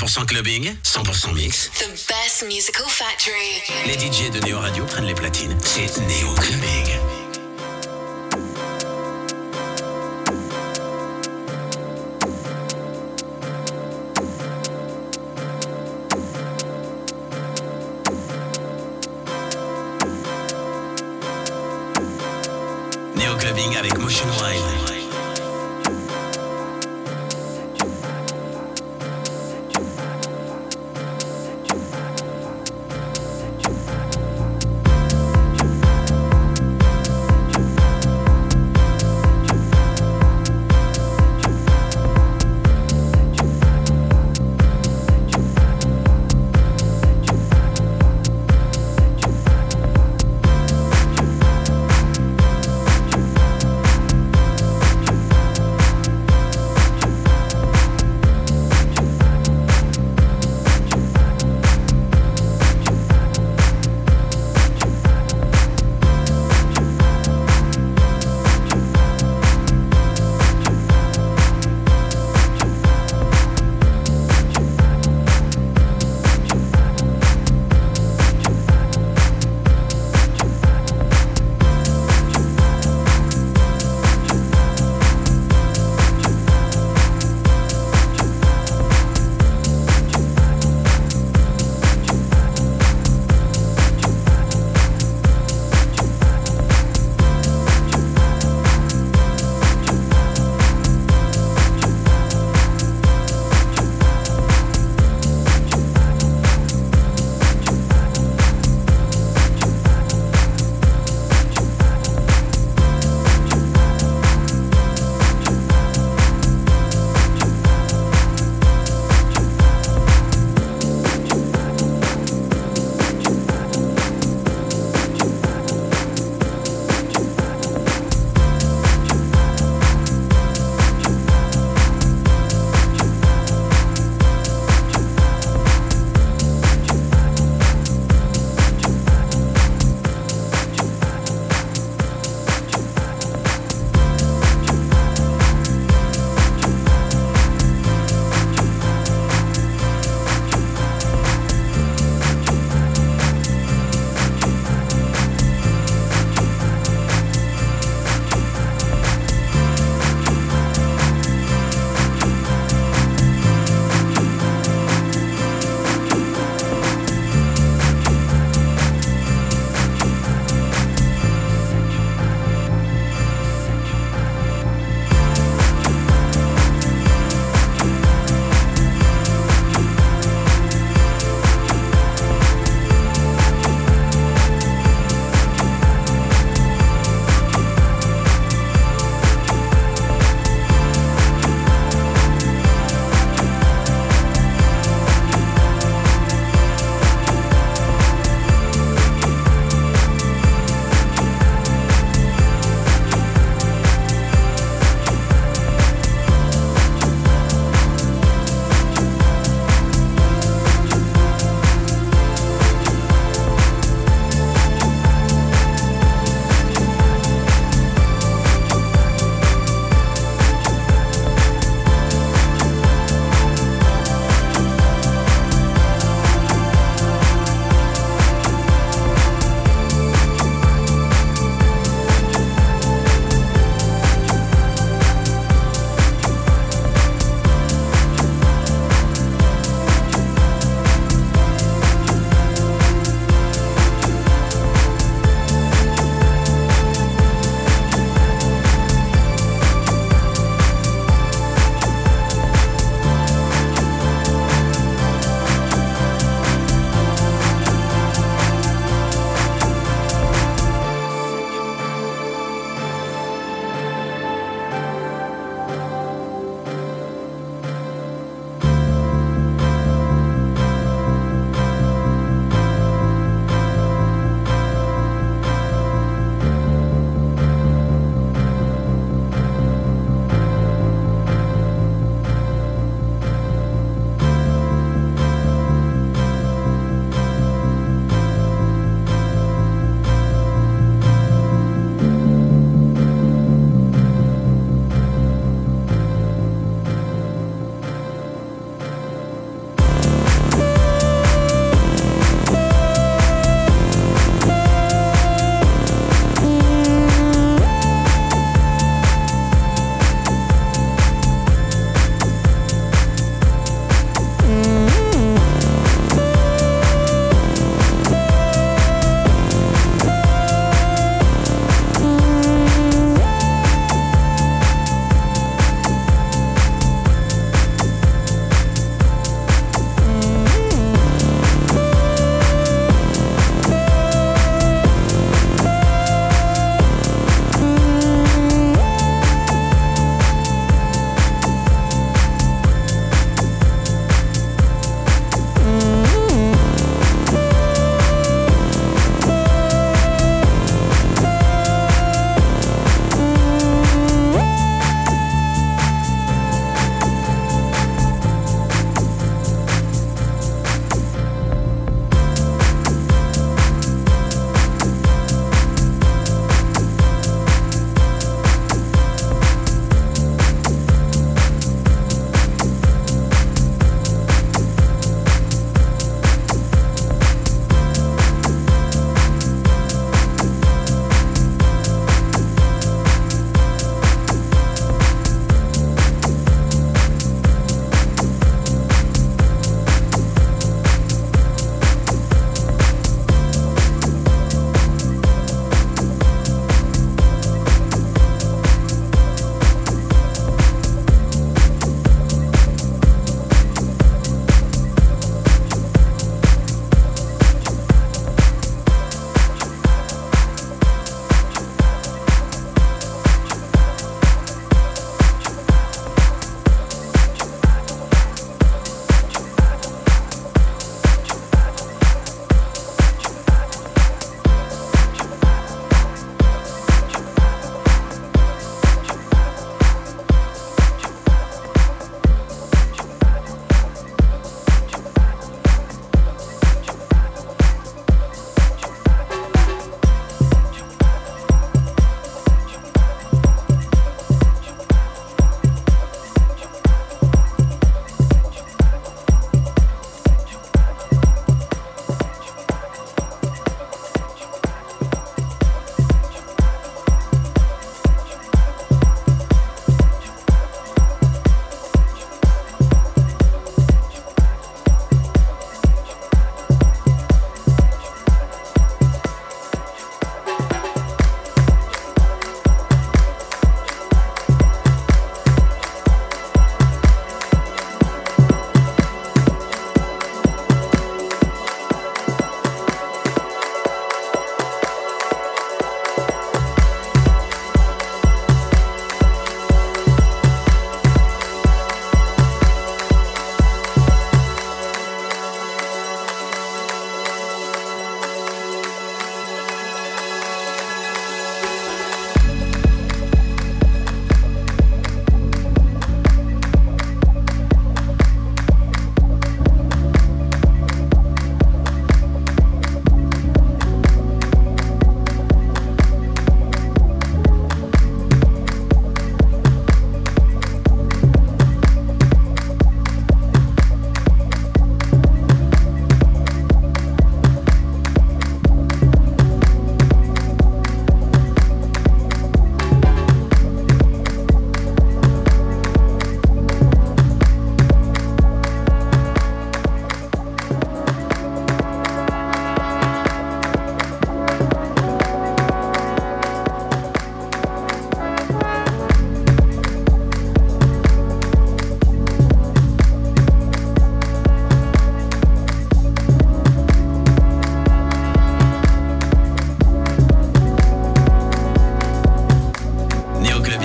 100% clubbing, 100% mix. The best musical factory. Les DJ de Néo Radio prennent les platines. C'est Néo Clubbing.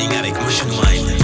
feeling a Motion Wine.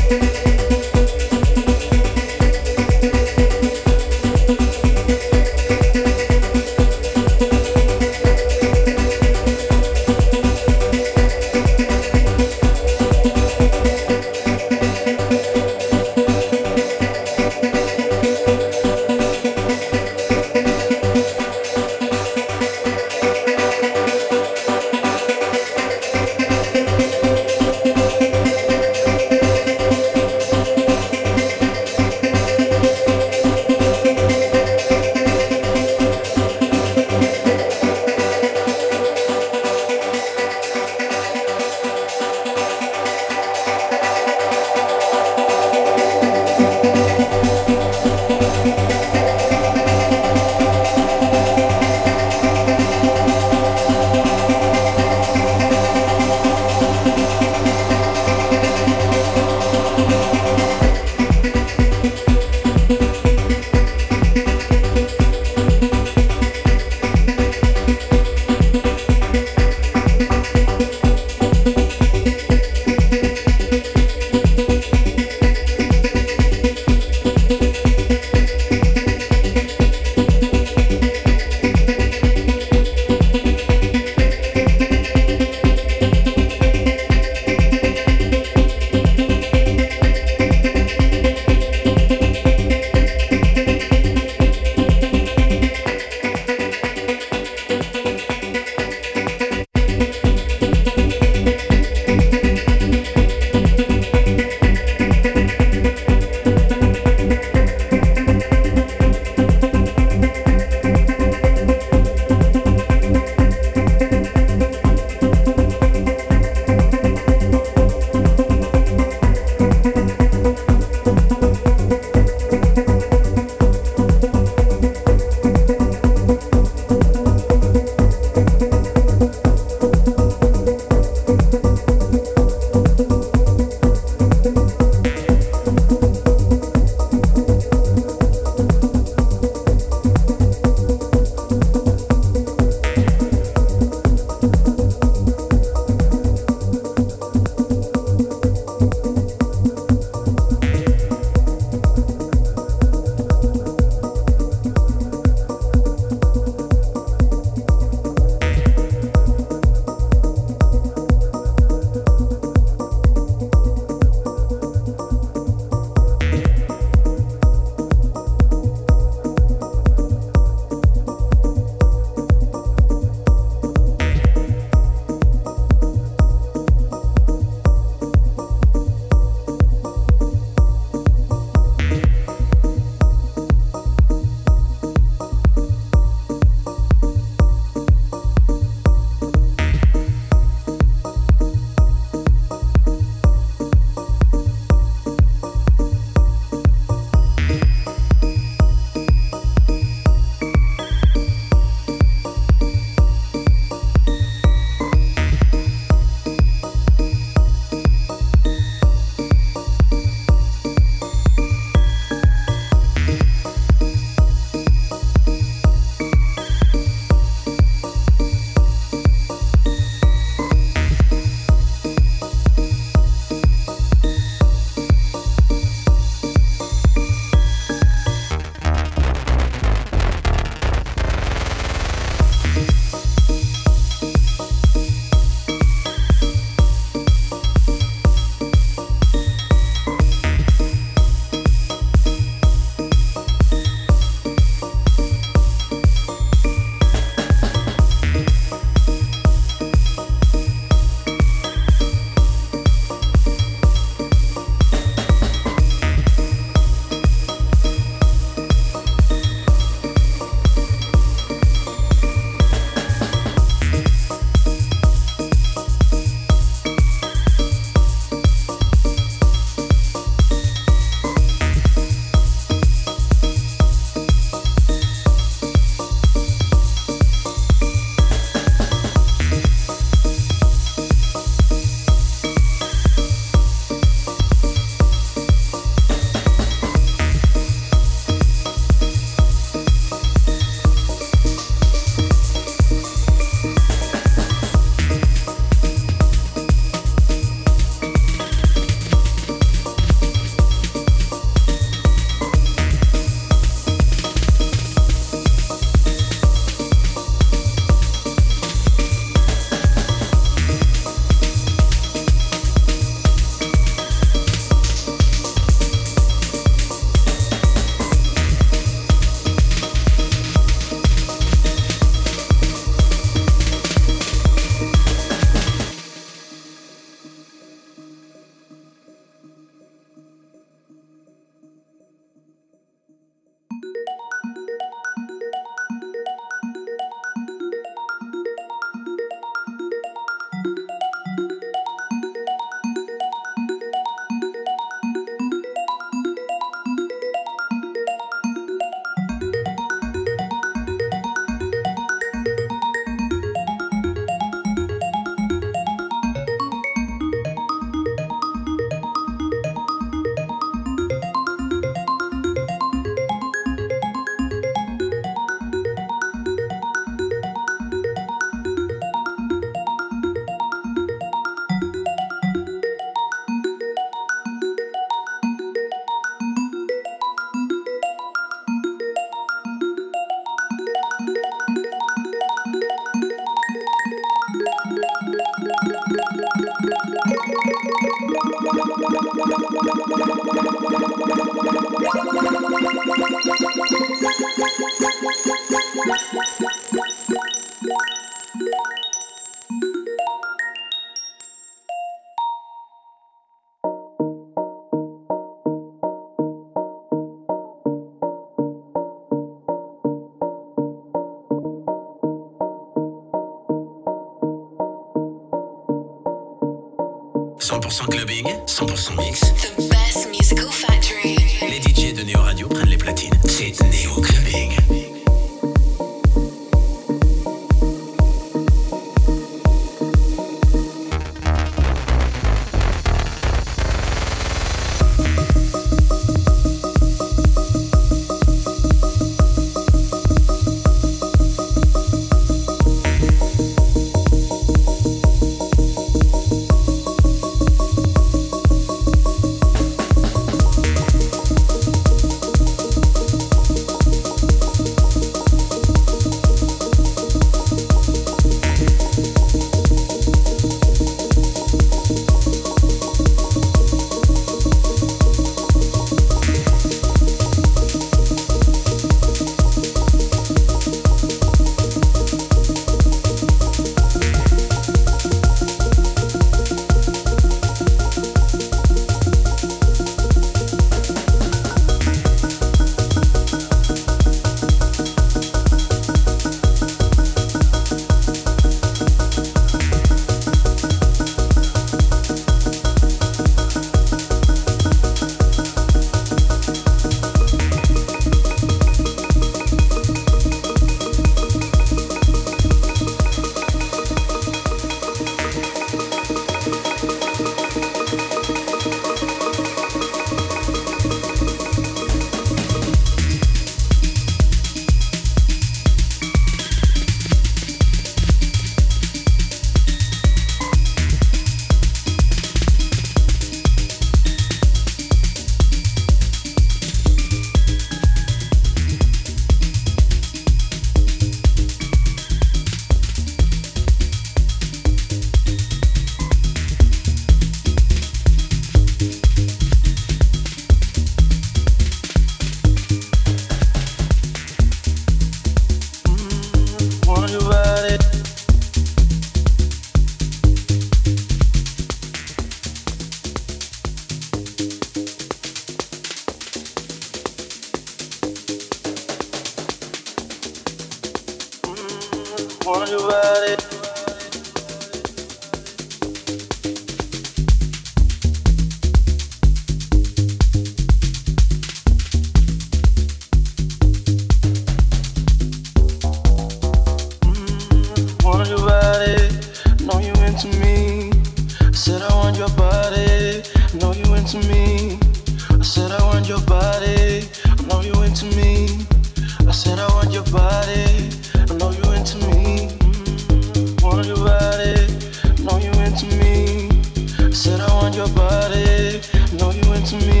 your body. I know you into me.